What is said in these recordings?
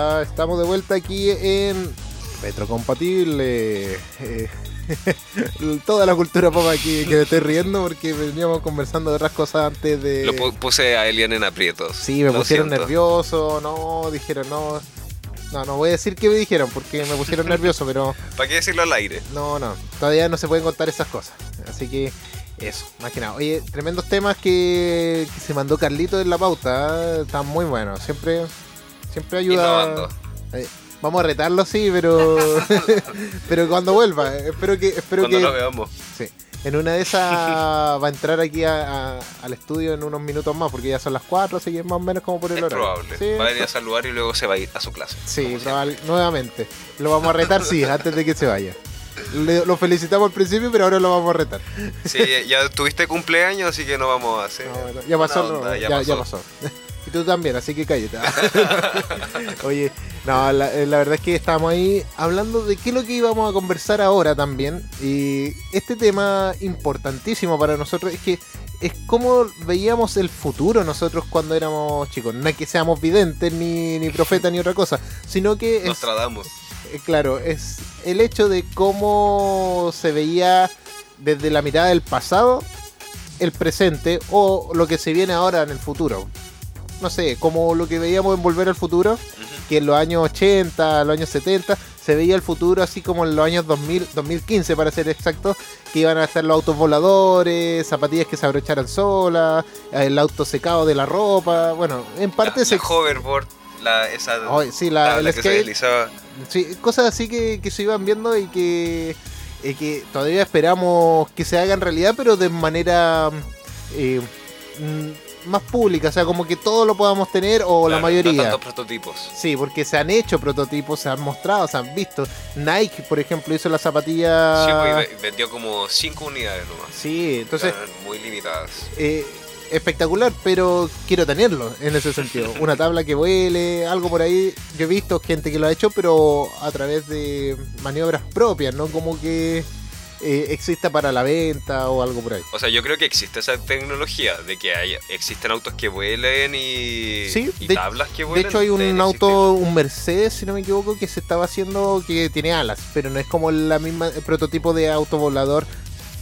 Ya estamos de vuelta aquí en Retrocompatible. Eh, toda la cultura pop aquí que me estoy riendo porque veníamos conversando de otras cosas antes de. Lo pu- puse a Elian en aprietos. Sí, me Lo pusieron siento. nervioso, no, dijeron no. No, no voy a decir qué me dijeron porque me pusieron nervioso, pero ¿Para qué decirlo al aire? no, no, todavía no se pueden contar esas cosas. Así que eso, más que nada. Oye, tremendos temas que, que se mandó Carlito en la pauta, ¿eh? están muy buenos, siempre, siempre ayuda. Eh, Vamos a retarlo, sí, pero pero cuando vuelva, eh, espero que espero Cuando que nos veamos. sí. En una de esas va a entrar aquí a- a- al estudio en unos minutos más, porque ya son las 4, así que es más o menos como por el Es horario. probable. Sí, Va a venir a saludar y luego se va a ir a su clase. Sí, probable- nuevamente. Lo vamos a retar, sí, antes de que se vaya. Le- lo felicitamos al principio, pero ahora lo vamos a retar. Sí, ya tuviste cumpleaños, así que no vamos a hacer. No, bueno, ya pasó, no, ya, ya ya pasó. Y tú también, así que cállate. Oye, no, la, eh, la verdad es que estábamos ahí hablando de qué es lo que íbamos a conversar ahora también. Y este tema importantísimo para nosotros es que es cómo veíamos el futuro nosotros cuando éramos chicos. No es que seamos videntes, ni, ni profetas, ni otra cosa, sino que es, Nostradamus. eh, claro, es el hecho de cómo se veía desde la mirada del pasado, el presente o lo que se viene ahora en el futuro. No sé, como lo que veíamos en Volver al Futuro, que en los años 80, los años 70, se veía el futuro así como en los años 2000, 2015 para ser exacto, que iban a estar los autos voladores, zapatillas que se abrocharan solas, el auto secado de la ropa, bueno, en parte la, se... la hoverboard, la, esa Ay, sí, la, que se deslizaba. Sí, cosas así que, que se iban viendo y que, eh, que todavía esperamos que se hagan realidad, pero de manera eh, mm, más pública, o sea, como que todo lo podamos tener o la mayoría. No tantos prototipos. Sí, porque se han hecho prototipos, se han mostrado, se han visto. Nike, por ejemplo, hizo la zapatilla. Sí, pues, vendió como 5 unidades nomás. Sí, entonces, Eran muy limitadas. eh, espectacular, pero quiero tenerlo en ese sentido. Una tabla que vuele, algo por ahí. Yo he visto gente que lo ha hecho, pero a través de maniobras propias, no como que eh, exista para la venta o algo por ahí. O sea, yo creo que existe esa tecnología de que hay, existen autos que vuelen y, Sí, y de- tablas que De vuelen. hecho, hay un deben auto, un Mercedes, si no me equivoco, que se estaba haciendo que tiene alas, pero no es como la misma el prototipo de auto volador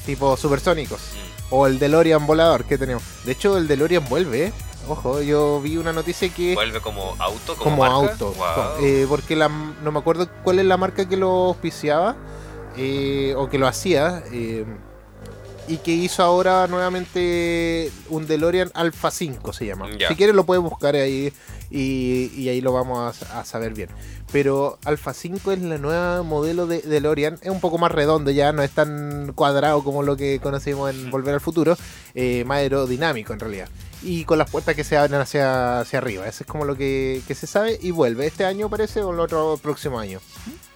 tipo supersónicos. Mm. O el DeLorean volador que tenemos. De hecho, el DeLorean vuelve. ¿eh? Ojo, yo vi una noticia que Vuelve como auto, como, como marca? auto. Wow. Eh, porque la, no me acuerdo cuál es la marca que lo auspiciaba eh, o que lo hacía. eh, y que hizo ahora nuevamente un DeLorean Alpha 5 se llama. Si quieres lo puedes buscar ahí y, y ahí lo vamos a, a saber bien. Pero Alpha 5 es la nueva modelo de DeLorean. Es un poco más redondo ya, no es tan cuadrado como lo que conocimos en Volver al Futuro. eh, más aerodinámico en realidad. Y con las puertas que se abren hacia, hacia arriba. Eso es como lo que, que se sabe. Y vuelve este año parece o el otro próximo año.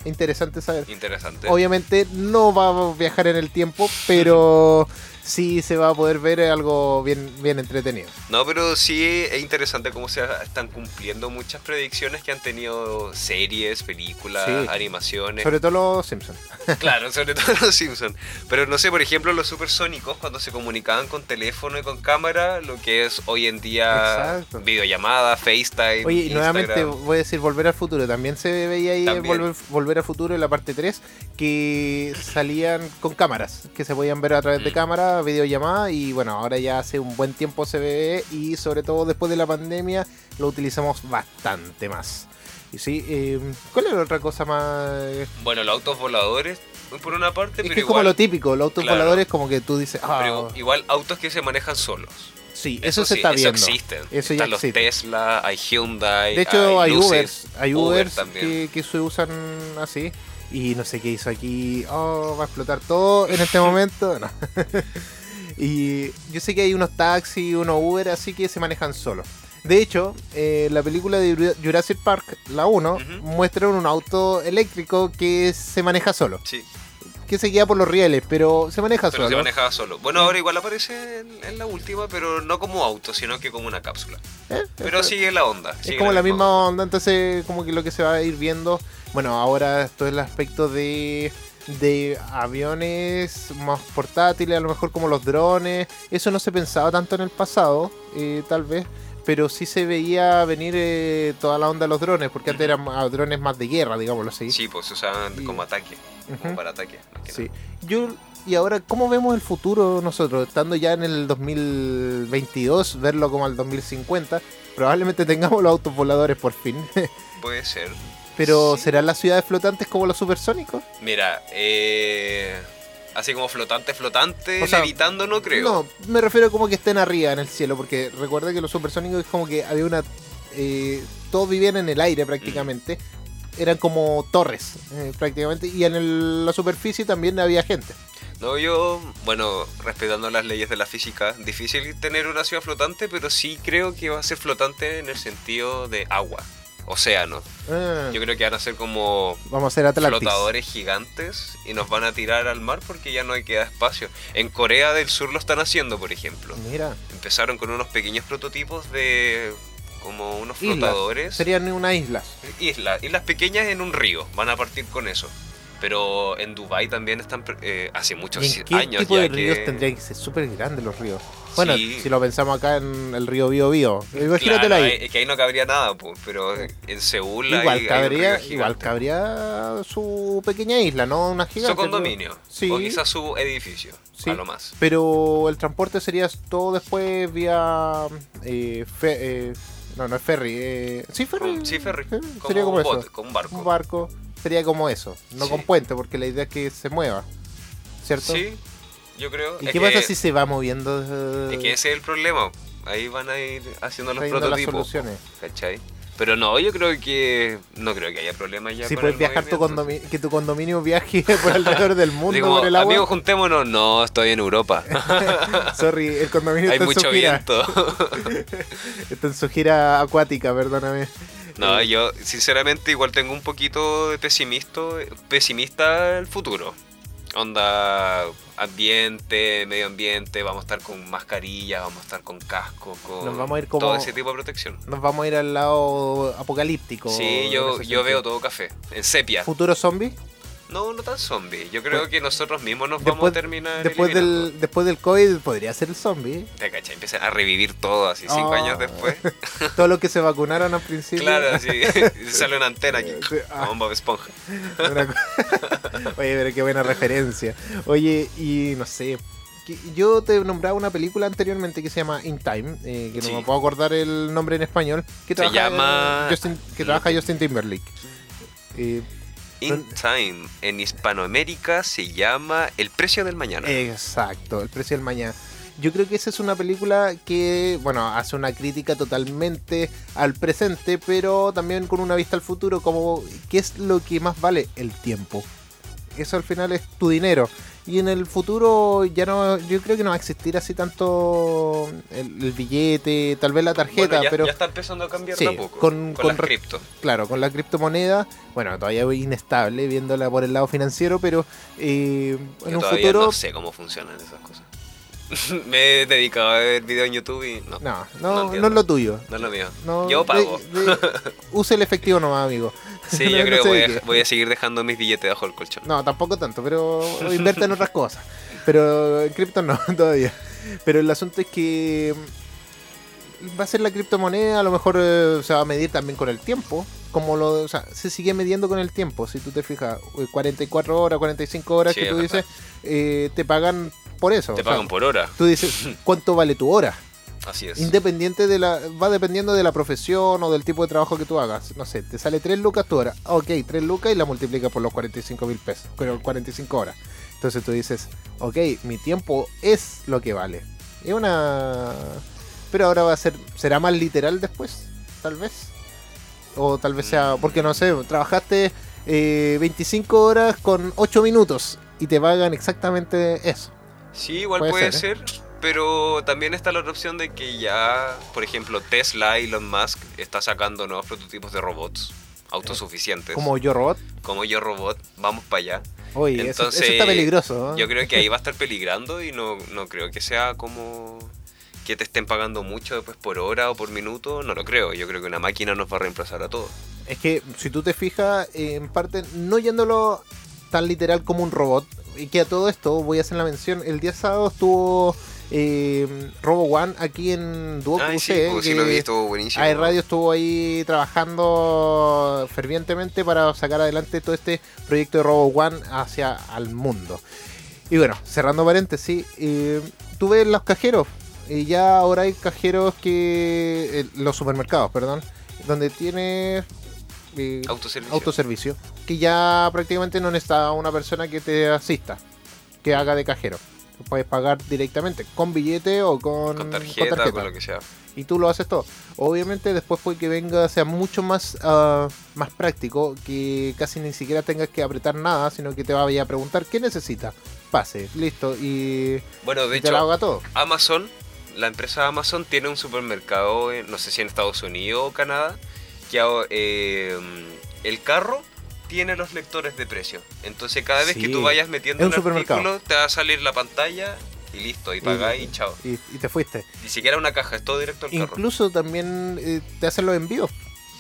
Interesante saber. Interesante. Obviamente no va a viajar en el tiempo, pero sí se va a poder ver algo bien, bien entretenido. No, pero sí es interesante cómo se están cumpliendo muchas predicciones que han tenido series, películas, Sí. animaciones. Sobre todo los Simpsons. Claro, sobre todo los Simpsons. Pero no sé, por ejemplo, los supersónicos, cuando se comunicaban con teléfono y con cámara, lo que es hoy en día Exacto. videollamada, FaceTime. Oye, y nuevamente Instagram. voy a decir Volver al Futuro. También se veía ahí en. Volver, Volver al Futuro en la parte 3 que salían con cámaras, que se podían ver a través de Mm. Videollamada. Y bueno, ahora ya hace un buen tiempo se ve y sobre todo después de la pandemia lo utilizamos bastante más. Y sí, eh, ¿cuál es la otra cosa más? Bueno, los autos voladores, por una parte, Es pero que es como lo típico, los autos Claro. voladores como que tú dices, ah, pero igual autos que se manejan solos. sí, eso, se sí, está eso viendo. existen. Eso ya Están los existe. Tesla, hay Hyundai, De hecho, hay Lucid, Ubers, hay Uber Ubers también. que, que se usan así. Y no sé qué hizo aquí. Oh, va a explotar todo en este momento. No. y yo sé que hay unos taxis, unos Uber, así que se manejan solos. De hecho, eh, la película de Jura- Jurassic Park, la 1, Ujú. muestra un auto eléctrico que se maneja solo. Sí, Que se guía por los rieles, pero se maneja pero solo. se manejaba solo. Bueno, ahora igual aparece en, en la última, pero no como auto, sino que como una cápsula. Eh, Pero sigue la onda. Es como la misma onda. onda, entonces como que lo que se va a ir viendo, bueno, ahora todo el aspecto de, de aviones más portátiles, a lo mejor como los drones, eso no se pensaba tanto en el pasado, eh, tal vez, pero sí se veía venir eh, toda la onda de los drones, porque antes eran drones más de guerra, digámoslo así. Sí, pues se usaban Y- como ataque, como para ataque. Sí. Yo, y ahora, ¿cómo vemos el futuro nosotros? Estando ya en el 2022, verlo como al 2050, probablemente tengamos los autos voladores por fin. Puede ser. Pero Sí. ¿serán las ciudades flotantes como los supersónicos? Mira, eh, así como flotante, flotante, O sea, levitando no creo. No, me refiero como que estén arriba en el cielo, porque recuerda que los supersónicos es como que había una... eh, todos vivían en el aire prácticamente. Eran como torres, eh, prácticamente. Y en el- la superficie también había gente. No, yo, bueno, respetando las leyes de la física, difícil tener una ciudad flotante, pero sí creo que va a ser flotante en el sentido de agua, océano. Ah, Yo creo que van a ser como vamos a hacer Atlantis. flotadores gigantes y nos van a tirar al mar porque ya no hay queda espacio. En Corea del Sur lo están haciendo, por ejemplo. Mira, Empezaron con unos pequeños prototipos de como unos islas. flotadores. Serían unas islas. Islas, islas pequeñas en un río, van a partir con eso. Pero en Dubai también están eh, hace muchos ¿Y en qué años tipo ya de ríos que- tendrían que ser súper grandes los ríos? Bueno, Sí. si lo pensamos acá en el río Bío Bío. Imagínatelo Claro, ahí. Es que ahí no cabría nada, pues, pero en Seúl Igual hay cabría, igual cabría su pequeña isla, ¿no? Una gigante. Su condominio, Sí. o quizás su edificio, Sí. a lo más. Pero el transporte sería todo después vía. eh, fe- eh, no, no es ferry. eh, sí, ferry. Con- sí, ferry, como sería como un eso. bote, como un barco. Un barco. Sería como eso. No Sí. con puente, porque la idea es que se mueva. ¿Cierto? Sí, yo creo. ¿Y es qué que- pasa si se va moviendo? eh, Es que ese es el problema. Ahí van a ir haciendo los trayendo las prototipos. soluciones? ¿Cachai? Pero no, yo creo que. No creo que haya problema ya Si puedes viajar tu condominio, que tu condominio viaje por alrededor del mundo Digo, por el agua. amigos, juntémonos. No, estoy en Europa. Sorry, el condominio Hay está en su mucho gira. viento. Está en su gira acuática, perdóname. No, Eh, yo sinceramente igual tengo un poquito de pesimista, pesimista el futuro. Onda ambiente, medio ambiente, vamos a estar con mascarilla, vamos a estar con casco, con Nos vamos a ir como- todo ese tipo de protección. Nos vamos a ir al lado apocalíptico. Sí, yo, yo veo todo café, en sepia. ¿Futuro zombie? No, no tan zombie. Yo creo Pues, que nosotros mismos nos vamos a Después, terminar después, eliminando. del, después del COVID podría ser el zombie. Te cachai, empiezan a revivir todo así cinco Oh. años después. Todos los que se vacunaron al principio. claro, así sale una antena aquí, Sí, ah. como Bob Esponja. Oye, pero qué buena referencia. Oye, y no sé. Yo te nombraba una película anteriormente que se llama In Time, eh, que no Sí. me puedo acordar el nombre en español. Que Se trabaja, llama- Justin, que trabaja Justin Timberlake. Eh, In Time, en Hispanoamérica se llama El precio del mañana. exacto, El precio del mañana. Yo creo que esa es una película que, bueno, hace una crítica totalmente al presente, pero también con una vista al futuro, como qué es lo que más vale el tiempo. Eso al final es tu dinero. Y en el futuro ya no, yo creo que no va a existir así tanto el, el billete, tal vez la tarjeta, Bueno, ya, pero ya está empezando a cambiar Sí, poco. con- Con, re- cripto. claro, con la criptomoneda, bueno, todavía es inestable viéndola por el lado financiero, pero eh, en Yo un futuro... no sé cómo funcionan esas cosas. Me he dedicado a ver videos en YouTube y no. No, No no, no, es lo tuyo. No es lo mío. No, Yo pago. de- de- use el efectivo nomás, amigo. Sí, yo creo que voy a, qué. voy a seguir dejando mis billetes bajo el colchón. No, tampoco tanto, pero invierte en otras cosas. Pero en cripto no, todavía. Pero el asunto es que mm, va a ser la criptomoneda, a lo mejor eh, se va a medir también con el tiempo. Como lo, o sea, se sigue midiendo con el tiempo. Si tú te fijas, eh, 44 horas, 45 horas Sí, que tú dices, eh, te pagan por eso. Te o sea, pagan por hora. Tú dices, ¿cuánto vale tu hora? Así es. Independiente de la. Va dependiendo de la profesión o del tipo de trabajo que tú hagas. No sé, te sale 3 lucas tu hora. Ok, 3 lucas y la multiplica por los 45 mil pesos. Pero 45 horas. Entonces tú dices, ok, mi tiempo es lo que vale. Es una. Pero ahora va a ser. ¿Será más literal después? Tal vez. O tal vez sea. Porque no sé, trabajaste eh, 25 horas con 8 minutos. Y te pagan exactamente eso. Sí, igual Puede puede, ser, ser, pero también está la otra opción de que ya, por ejemplo, Tesla, Elon Musk está sacando nuevos prototipos de robots autosuficientes. Como yo robot. Como yo robot, vamos para allá. Oye, eso- eso, Entonces, está peligroso. ¿no? Yo creo que ahí va a estar peligrando y no, no creo que sea como que te estén pagando mucho después por hora o por minuto, no lo creo. Yo creo que una máquina nos va a reemplazar a todos. Es que si tú te fijas, eh, en parte, no yéndolo tan literal como un robot, que a todo esto voy a hacer la mención, el día sábado estuvo eh, Robo One aquí en Duoc sí, pues, sí lo he visto, buenísimo. AE Radio estuvo ahí trabajando fervientemente para sacar adelante todo este proyecto de Robo One hacia al mundo. Y bueno, cerrando paréntesis, eh, tú ves los cajeros, y ya ahora hay cajeros que. eh, los supermercados, perdón, donde tienes. Eh, Autoservicio. autoservicio, que ya prácticamente no necesita una persona que te asista, que haga de cajero. Tú Puedes pagar directamente con billete o con, con tarjeta, con, lo que sea. y tú lo haces todo. Obviamente después puede que venga, sea mucho más, ah, más práctico, que casi ni siquiera tengas que apretar nada, sino que te vaya a preguntar qué necesita. Pase, listo, y, Bueno, de y te lo hecho, haga todo. Amazon, la empresa Amazon tiene un supermercado, en- no sé si en Estados Unidos o Canadá, que eh, el carro tiene los lectores de precio. Entonces cada vez que tú vayas metiendo un un supermercado. artículo, te va a salir la pantalla y listo, y pagás y chao. Y, y te fuiste. Ni siquiera una caja, es todo directo al carro. Incluso también eh, te hacen los envíos.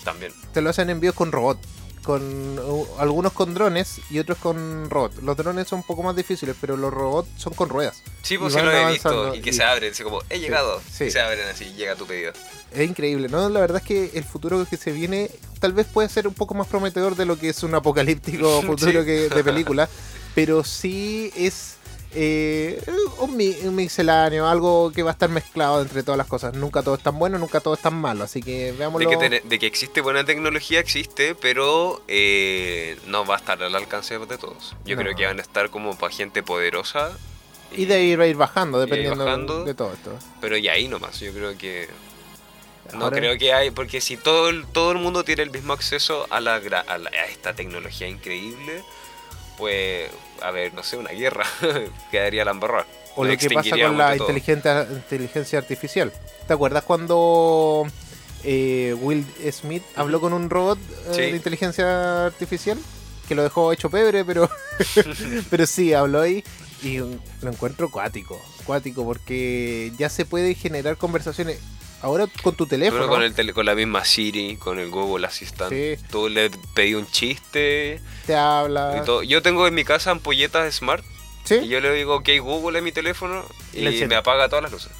También. te lo hacen envíos con robot. Con uh, algunos con drones y otros con robot. Los drones son un poco más difíciles, pero los robots son con ruedas. Sí, pues sí lo he visto. Y que y- se abren, así como, he llegado. sí. Y se abren así, llega tu pedido. Es increíble, ¿no? La verdad es que el futuro que se viene tal vez puede ser un poco más prometedor de lo que es un apocalíptico futuro que de película, pero sí es eh, un, un misceláneo, algo que va a estar mezclado entre todas las cosas. Nunca todo es tan bueno, nunca todo es tan malo, así que veámoslo. De que, de que existe buena tecnología, existe, pero eh, no va a estar al alcance de todos. Yo No. creo que van a estar como para gente poderosa. Y de ahí va a ir bajando, ir dependiendo bajando. de todo esto. Pero y ahí nomás, yo creo que... No Ahora- creo que hay, porque si todo el, todo el mundo tiene el mismo acceso a, la, a, la- a esta tecnología increíble, pues, a ver, no sé, una guerra quedaría la embarrada. O lo que pasa con la inteligencia, inteligencia artificial. ¿Te acuerdas cuando eh, Will Smith habló con un robot eh, Sí. de inteligencia artificial? Que lo dejó hecho pebre, pero, pero sí, habló ahí y lo encuentro cuático. Cuático porque ya se puede generar conversaciones. Ahora con tu teléfono. Con, el tele- con la misma Siri, con el Google Assistant, Sí. tú le pedí un chiste te habla. Yo tengo en mi casa ampolletas Smart ¿Sí? y yo le digo ok Google en mi teléfono Y me apaga todas las luces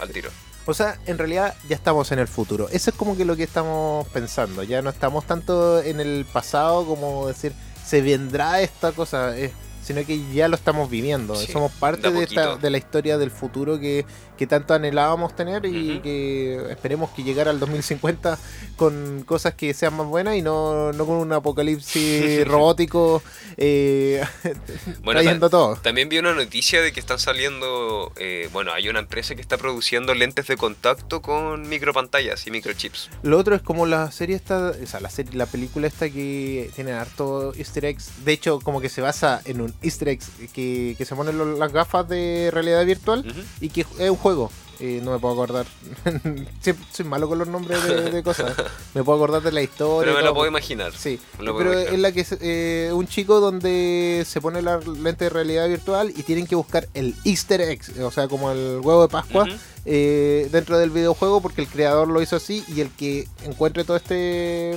al tiro. O sea, en realidad ya estamos en el futuro. Eso es como que lo que estamos pensando. Ya no estamos tanto en el pasado como decir, se vendrá esta cosa, eh, sino que ya lo estamos viviendo. Sí, Somos parte de de, esta, de la historia del futuro que, que tanto anhelábamos tener y Ujú. que esperemos que llegara al 2050 con cosas que sean más buenas y no, no con un apocalipsis robótico eh, Bueno, trayendo todo. También vi una noticia de que están saliendo, eh, bueno, hay una empresa que está produciendo lentes de contacto con micropantallas y microchips. Lo otro es como la serie esta, o sea, la serie, la película esta que tiene harto easter eggs. De hecho, como que se basa en un easter egg que, que se ponen las gafas de realidad virtual Ujú. y que es un juego. Eh, no me puedo acordar. Soy malo con los nombres de, de cosas. Me puedo acordar de la historia. Pero y me lo puedo imaginar. Sí, puedo pero imaginar. es la que es eh, un chico donde se pone la lente de realidad virtual y tienen que buscar el Easter egg, o sea, como el huevo de Pascua, eh, dentro del videojuego porque el creador lo hizo así y el que encuentre todo este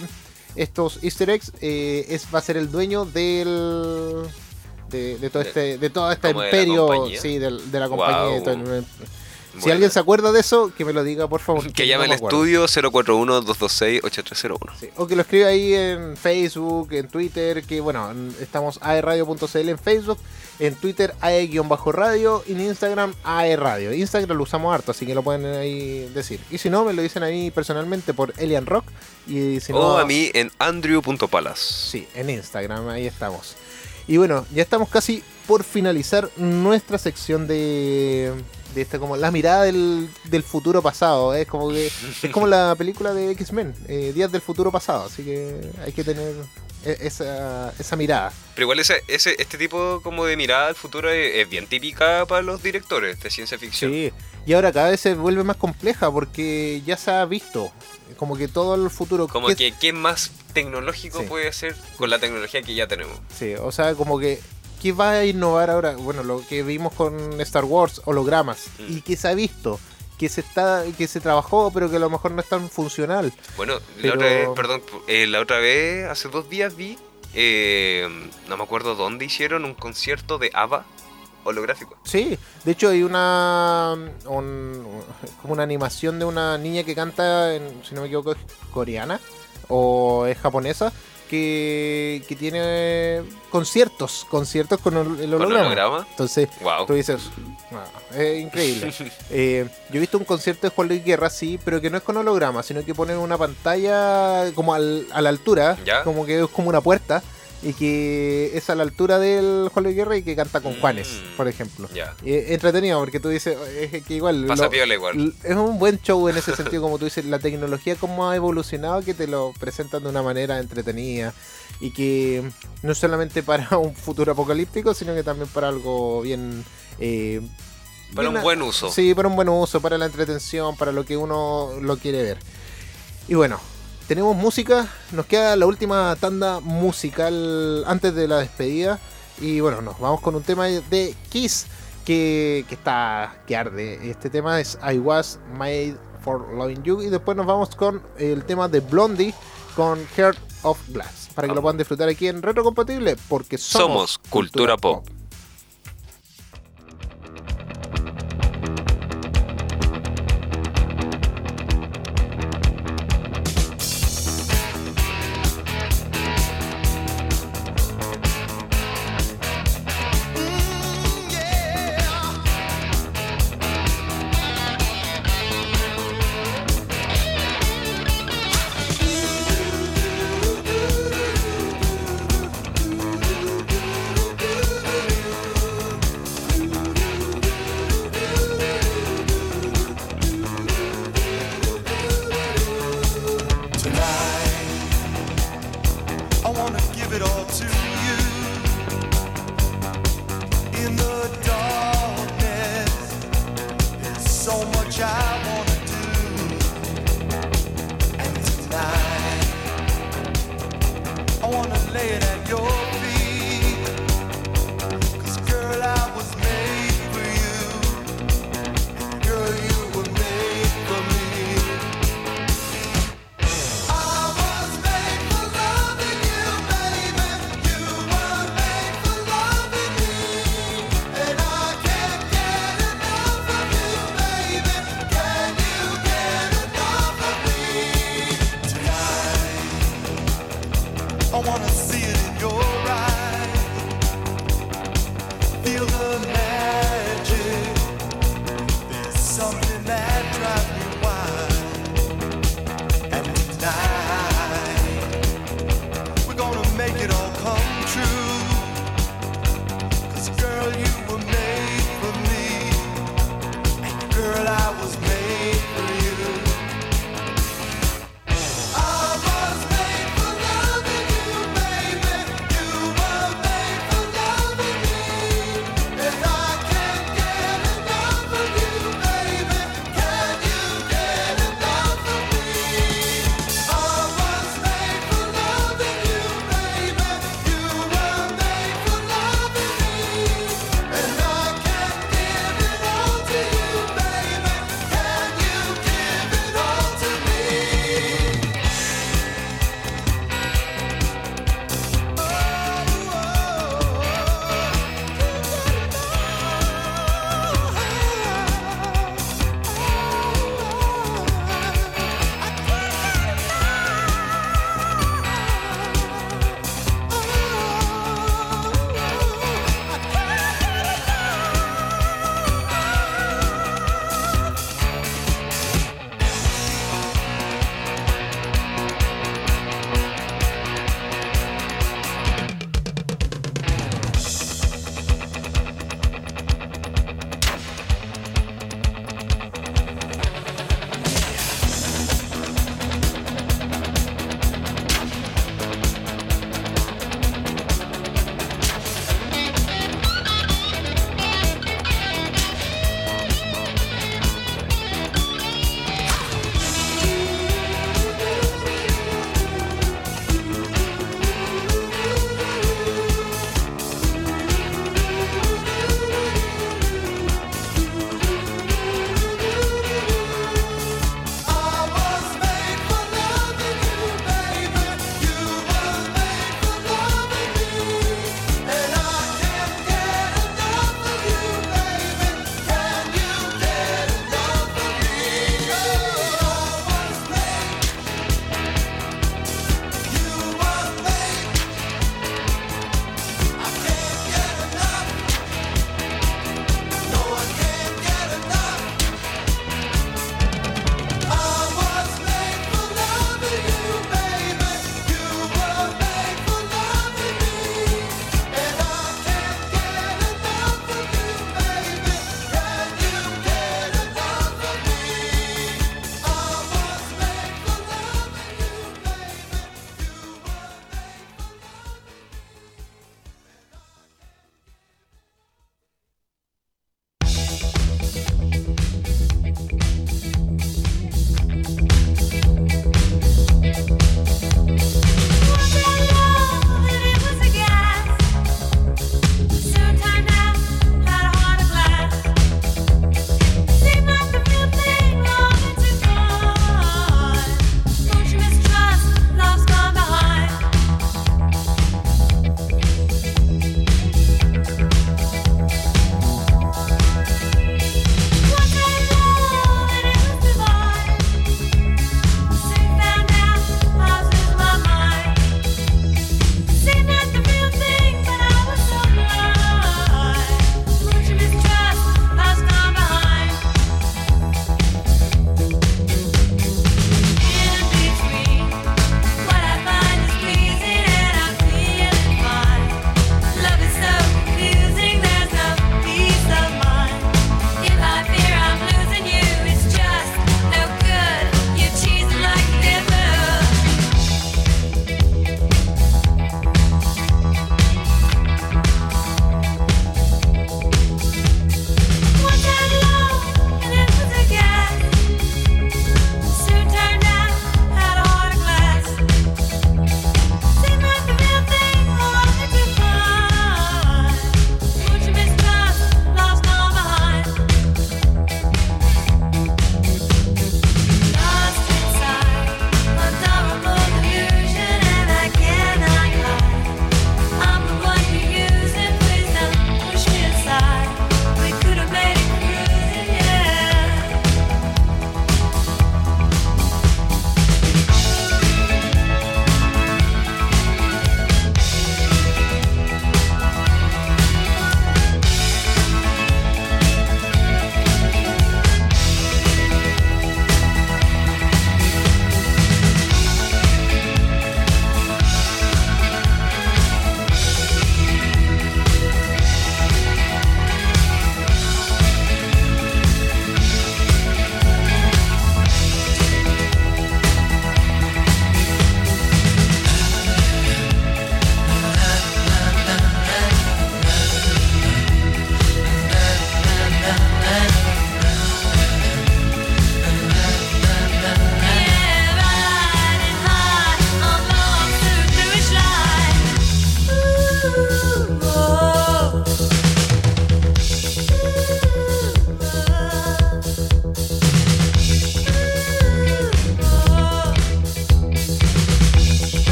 estos Easter eggs eh, es va a ser el dueño del de, de todo De- este de todo este de imperio compañía. sí de, la compañía y todo si Bueno. alguien se acuerda de eso que me lo diga por favor Que no llame me al estudio 041-226-8301. Sí, O que lo escriba ahí en Facebook, en Twitter, que bueno, en- estamos aerradio.cl en Facebook, en Twitter ae-radio, y en Instagram aerradio. Instagram lo usamos harto, así que lo pueden ahí decir. Y si no, me lo dicen a mí personalmente por Elian Rock. Y si no, O a mí en andrew.palas. Sí, en Instagram, ahí estamos. Y bueno, ya estamos casi por finalizar nuestra sección de, de esta como la mirada del, del futuro pasado. Es como que es como la película de X-Men, eh, Días del futuro pasado. Así que hay que tener e- esa, esa mirada. Pero igual ese, ese, este tipo como de mirada al futuro es, es bien típica para los directores de ciencia ficción. Sí. Y ahora cada vez se vuelve más compleja porque ya se ha visto como que todo el futuro. Como ¿qué- que qué más tecnológico Sí. puede ser con la tecnología que ya tenemos. Sí, o sea, como que ¿qué va a innovar ahora? Bueno, lo que vimos con Star Wars, hologramas, Mm. y que se ha visto, que se está, que se trabajó, pero que a lo mejor no es tan funcional. Bueno, Pero- la otra vez, perdón, eh, la otra vez, hace dos días vi, eh, no me acuerdo dónde hicieron un concierto de ABBA holográfico. Sí, de hecho hay una un- como una animación de una niña que canta, en, si no me equivoco, es coreana o es japonesa, que, que tiene conciertos, conciertos con el, el ¿Con holograma. holograma? Entonces, Wow. tú dices, "Ah, es increíble. Eh, yo he visto un concierto de Juan Luis Guerra, sí, pero que no es con holograma, sino que ponen una pantalla como al- a la altura, ¿Ya? como que es como una puerta, y que es a la altura del Juan Luis Guerra y que canta con Juanes, Mm. por ejemplo. Ya. Y es entretenido porque tú dices, es que igual... Pasa lo- piola igual. es un buen show en ese sentido, como tú dices, la tecnología como ha evolucionado, que te lo presentan de una manera entretenida y que no solamente para un futuro apocalíptico, sino que también para algo bien... eh, Para bien un buen uso. Sí, para un buen uso, para la entretención, para lo que uno lo quiere ver. Y bueno, tenemos música, nos queda la última tanda musical antes de la despedida. Y bueno, nos vamos con un tema de Kiss que, que está que arde. Este tema es I Was Made for Loving You. Y después nos vamos con el tema de Blondie con Heart of Glass. Para que lo puedan disfrutar aquí en Retro Compatible, porque somos, Somos Cultura Pop.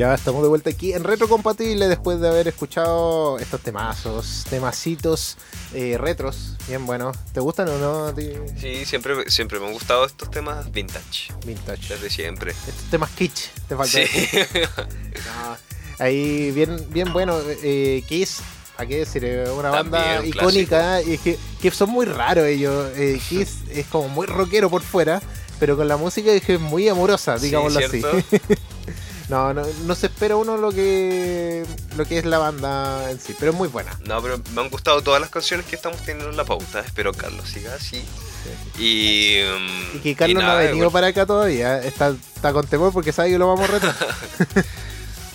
Ya estamos de vuelta aquí en Retro Compatible después de haber escuchado estos temazos, temacitos eh, retros, bien buenos. ¿Te gustan o no? Sí, siempre, siempre me han gustado estos temas vintage. Vintage. Desde siempre. Estos temas kitsch, te falta. Sí. No, ahí bien, bien bueno. Eh, Kiss, ¿a qué decir? Una También, banda icónica y que, que son muy raros ellos. Eh, Kiss es como muy rockero por fuera, pero con la música es muy amorosa, Sí, digámoslo así. No, no, no se espera uno lo que lo que es la banda en sí, pero es muy buena. No, pero me han gustado todas las canciones que estamos teniendo en la pauta. Espero Carlos siga así. Y, mm, Y que Carlos no ha venido para acá todavía, está, está con temor porque sabe que lo vamos a retar.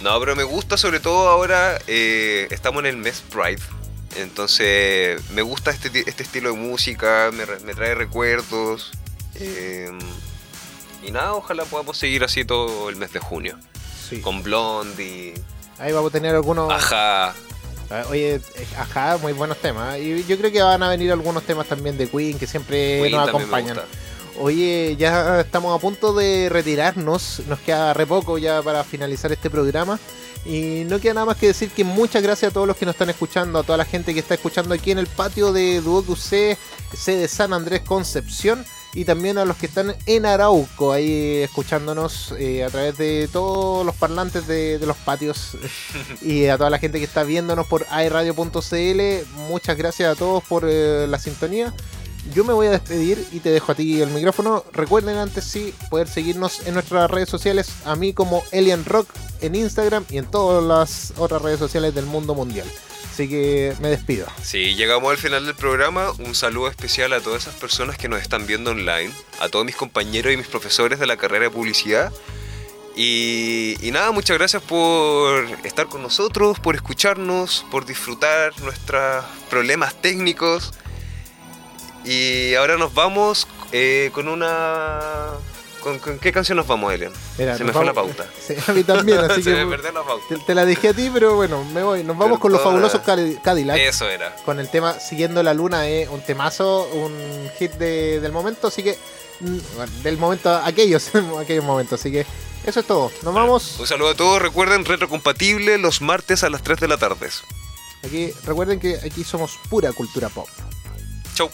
No, pero me gusta sobre todo ahora, eh, estamos en el mes Pride. Entonces me gusta este, este estilo de música, me, me trae recuerdos. eh, y nada, ojalá podamos seguir así todo el mes de junio. Sí. Con Blondie, Ahí vamos a tener algunos. Ajá. Ah, Oye, ajá, muy buenos temas. Y yo creo que van a venir algunos temas también de Queen que siempre Queen nos acompañan. Oye, ya estamos a punto de retirarnos. Nos queda re poco ya para finalizar este programa. Y no queda nada más que decir que muchas gracias a todos los que nos están escuchando, a toda la gente que está escuchando aquí en el patio de Duoc C, sede San Andrés Concepción. Y también a los que están en Arauco, ahí escuchándonos eh, a través de todos los parlantes de, de los patios. y a toda la gente que está viéndonos por airadio.cl, muchas gracias a todos por eh, la sintonía. Yo me voy a despedir y te dejo a ti el micrófono. Recuerden antes sí poder seguirnos en nuestras redes sociales, a mí como Elian Rock en Instagram y en todas las otras redes sociales del mundo mundial. Así que me despido. Sí, llegamos al final del programa. Un saludo especial a todas esas personas que nos están viendo online, a todos mis compañeros y mis profesores de la carrera de publicidad. Y, nada, muchas gracias por estar con nosotros, por escucharnos, por disfrutar nuestros problemas técnicos. Y ahora nos vamos eh, con una... ¿Con, con qué canción nos vamos, Elian? Mira, Se me fue la pauta. Sí, a mí también, así Se me que perdió la pauta. te, te la dejé a ti, pero bueno, me voy. Nos vamos con los fabulosos Cadi- Cadillac. Eso era. con el tema Siguiendo la Luna, es un temazo, un hit de- del momento, así que mm, bueno, del momento, aquellos, aquellos momentos, así que eso es todo. Nos vamos. Un saludo a todos. Recuerden, retrocompatible los martes a las 3 de la tarde. Aquí recuerden que aquí somos pura cultura pop. Chau.